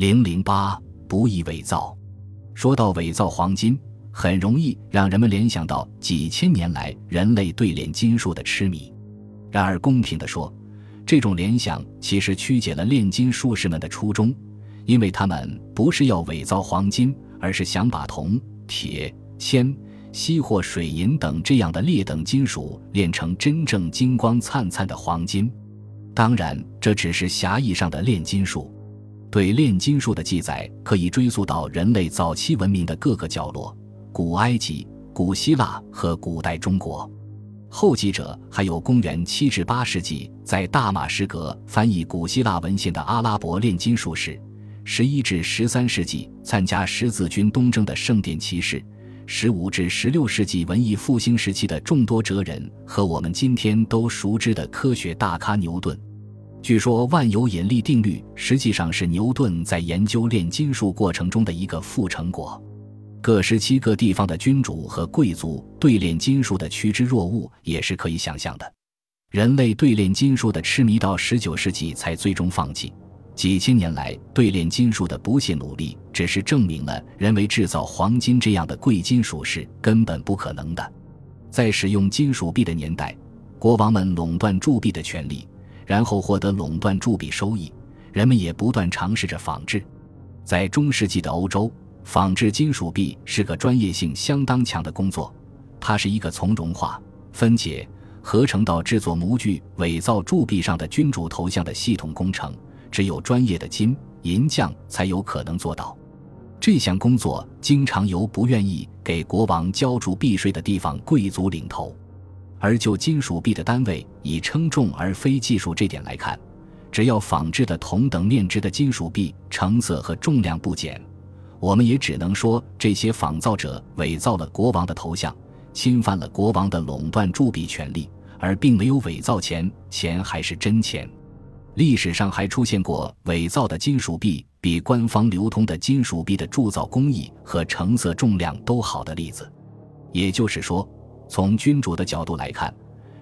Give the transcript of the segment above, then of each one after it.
零零八不易伪造。说到伪造黄金，很容易让人们联想到几千年来人类对炼金术的痴迷。然而，公平地说，这种联想其实曲解了炼金术士们的初衷，因为他们不是要伪造黄金，而是想把铜、铁、铅、锡或水银等这样的劣等金属炼成真正金光灿灿的黄金。当然，这只是狭义上的炼金术。对炼金术的记载可以追溯到人类早期文明的各个角落：古埃及、古希腊和古代中国。后继者还有公元七至八世纪在大马士革翻译古希腊文献的阿拉伯炼金术士；十一至十三世纪参加十字军东征的圣殿骑士；十五至十六世纪文艺复兴时期的众多哲人和我们今天都熟知的科学大咖牛顿。据说万有引力定律实际上是牛顿在研究炼金术过程中的一个副成果。各时期各地方的君主和贵族对炼金术的趋之若鹜也是可以想象的。人类对炼金术的痴迷到十九世纪才最终放弃。几千年来对炼金术的不懈努力，只是证明了人为制造黄金这样的贵金属是根本不可能的。在使用金属币的年代，国王们垄断铸币的权利。然后获得垄断铸币收益，人们也不断尝试着仿制。在中世纪的欧洲，仿制金属币是个专业性相当强的工作，它是一个从融化、分解、合成到制作模具、伪造铸币上的君主头像的系统工程，只有专业的金银匠才有可能做到。这项工作经常由不愿意给国王交铸币税的地方贵族领头。而就金属币的单位以称重而非技术这点来看，只要仿制的同等面值的金属币成色和重量不减，我们也只能说这些仿造者伪造了国王的头像，侵犯了国王的垄断铸币权利，而并没有伪造钱，钱还是真钱。历史上还出现过伪造的金属币比官方流通的金属币的铸造工艺和成色重量都好的例子，也就是说。从君主的角度来看，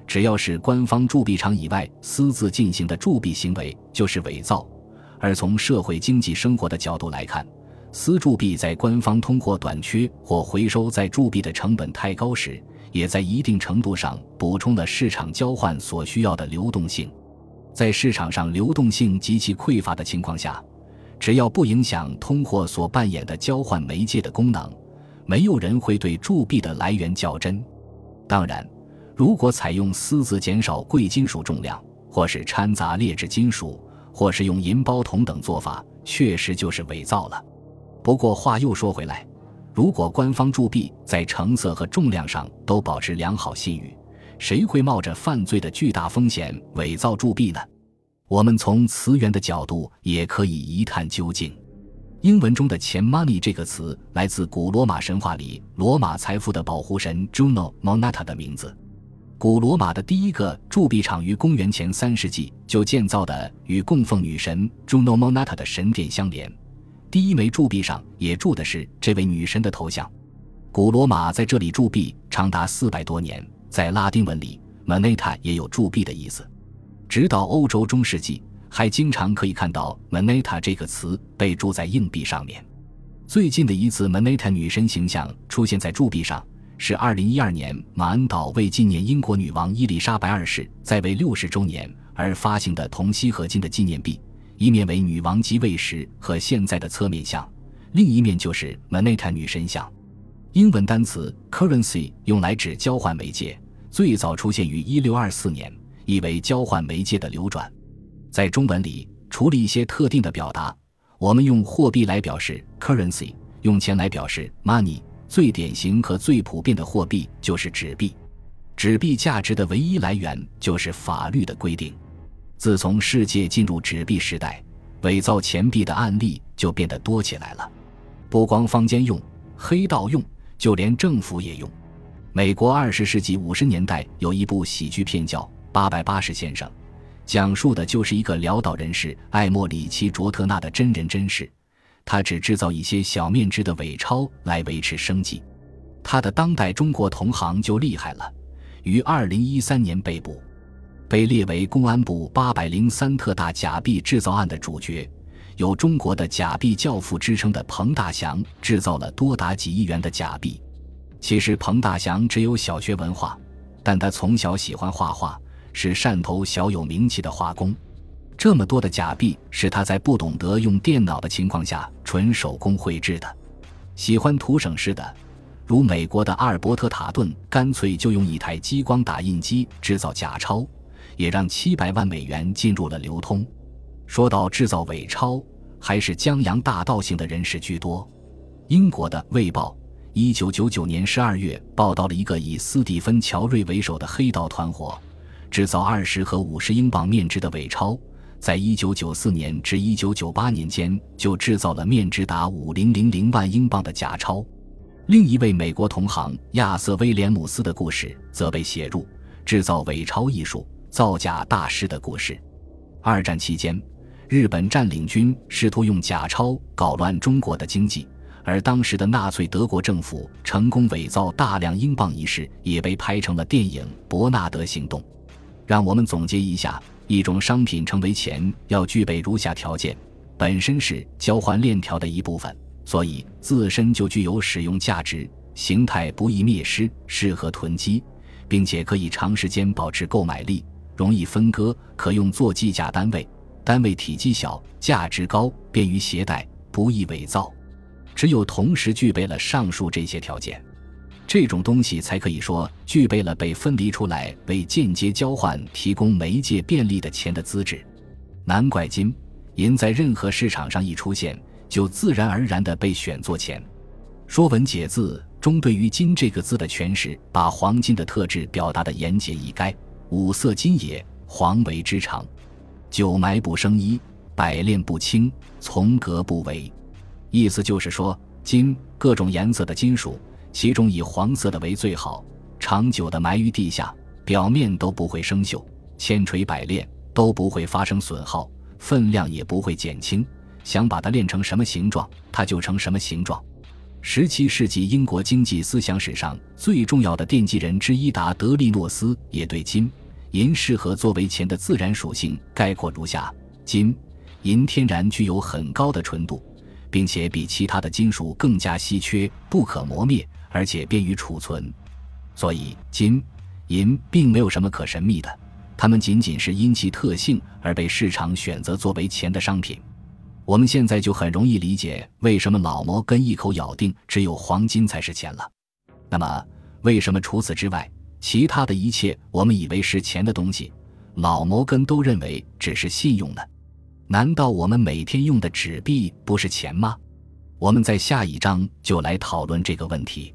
只要是官方铸币厂以外私自进行的铸币行为就是伪造；而从社会经济生活的角度来看，私铸币在官方通货短缺或回收再铸币的成本太高时，也在一定程度上补充了市场交换所需要的流动性。在市场上流动性极其匮乏的情况下，只要不影响通货所扮演的交换媒介的功能，没有人会对铸币的来源较真。当然，如果采用私自减少贵金属重量，或是掺杂劣质金属，或是用银包铜等做法，确实就是伪造了。不过话又说回来，如果官方铸币在成色和重量上都保持良好信誉，谁会冒着犯罪的巨大风险伪造铸币呢？我们从词源的角度也可以一探究竟。英文中的钱 （money） 这个词来自古罗马神话里罗马财富的保护神 Juno Moneta 的名字。古罗马的第一个铸币厂于公元前三世纪就建造的，与供奉女神 Juno Moneta 的神殿相连。第一枚铸币上也铸的是这位女神的头像。古罗马在这里铸币长达四百多年，在拉丁文里 “moneta” 也有铸币的意思。直到欧洲中世纪。还经常可以看到 “moneta” 这个词被铸在硬币上面。最近的一次 “moneta” 女神形象出现在铸币上，是2012年马恩岛为纪念英国女王伊丽莎白二世在位六十周年而发行的铜锡合金的纪念币。一面为女王即位时和现在的侧面像，另一面就是 “moneta” 女神像。英文单词 “currency” 用来指交换媒介，最早出现于1624年，意为交换媒介的流转。在中文里，除了一些特定的表达，我们用货币来表示 currency，用钱来表示 money。最典型和最普遍的货币就是纸币。纸币价值的唯一来源就是法律的规定。自从世界进入纸币时代，伪造钱币的案例就变得多起来了。不光坊间用，黑道用，就连政府也用。美国二十世纪五十年代有一部喜剧片叫《八百八十先生》。讲述的就是一个潦倒人士艾莫里奇·卓特纳的真人真事。他只制造一些小面值的伪钞来维持生计。他的当代中国同行就厉害了，于二零一三年被捕，被列为公安部八百零三特大假币制造案的主角，有中国的假币教父之称的彭大祥制造了多达几亿元的假币。其实彭大祥只有小学文化，但他从小喜欢画画，是汕头小有名气的画工。这么多的假币是他在不懂得用电脑的情况下纯手工绘制的。喜欢图省事的，如美国的阿尔伯特·塔顿，干脆就用一台激光打印机制造假钞，也让七百万美元进入了流通。说到制造伪钞，还是江洋大盗型的人士居多。英国的《卫报》一九九九年十二月报道了一个以斯蒂芬·乔瑞为首的黑道团伙，制造二十和五十英镑面值的伪钞。在一九九四年至一九九八年间，就制造了面值达五零零零万英镑的假钞。另一位美国同行亚瑟·威廉姆斯的故事，则被写入《制造伪钞艺术造假大师》的故事。二战期间，日本占领军试图用假钞搞乱中国的经济，而当时的纳粹德国政府成功伪造大量英镑一事，也被拍成了电影《伯纳德行动》。让我们总结一下。一种商品成为钱，要具备如下条件：本身是交换链条的一部分，所以自身就具有使用价值；形态不易灭失，适合囤积，并且可以长时间保持购买力；容易分割，可用作计价单位；单位体积小，价值高，便于携带，不易伪造。只有同时具备了上述这些条件。这种东西才可以说具备了被分离出来为间接交换提供媒介便利的钱的资质，难怪金银在任何市场上一出现就自然而然地被选作钱。《说文解字》中对于“金”这个字的诠释，把黄金的特质表达得言简意赅：“五色金也，黄为之长，九埋不生衣，百炼不清，从革不为。”意思就是说，金各种颜色的金属。其中以黄色的为最好，长久的埋于地下，表面都不会生锈，千锤百炼都不会发生损耗，分量也不会减轻。想把它炼成什么形状，它就成什么形状。十七世纪英国经济思想史上最重要的奠基人之一达德利诺斯也对金银适合作为钱的自然属性概括如下：金银天然具有很高的纯度，并且比其他的金属更加稀缺，不可磨灭。而且便于储存，所以金、银并没有什么可神秘的，它们仅仅是因其特性而被市场选择作为钱的商品。我们现在就很容易理解为什么老摩根一口咬定只有黄金才是钱了。那么，为什么除此之外，其他的一切我们以为是钱的东西，老摩根都认为只是信用呢？难道我们每天用的纸币不是钱吗？我们在下一章就来讨论这个问题。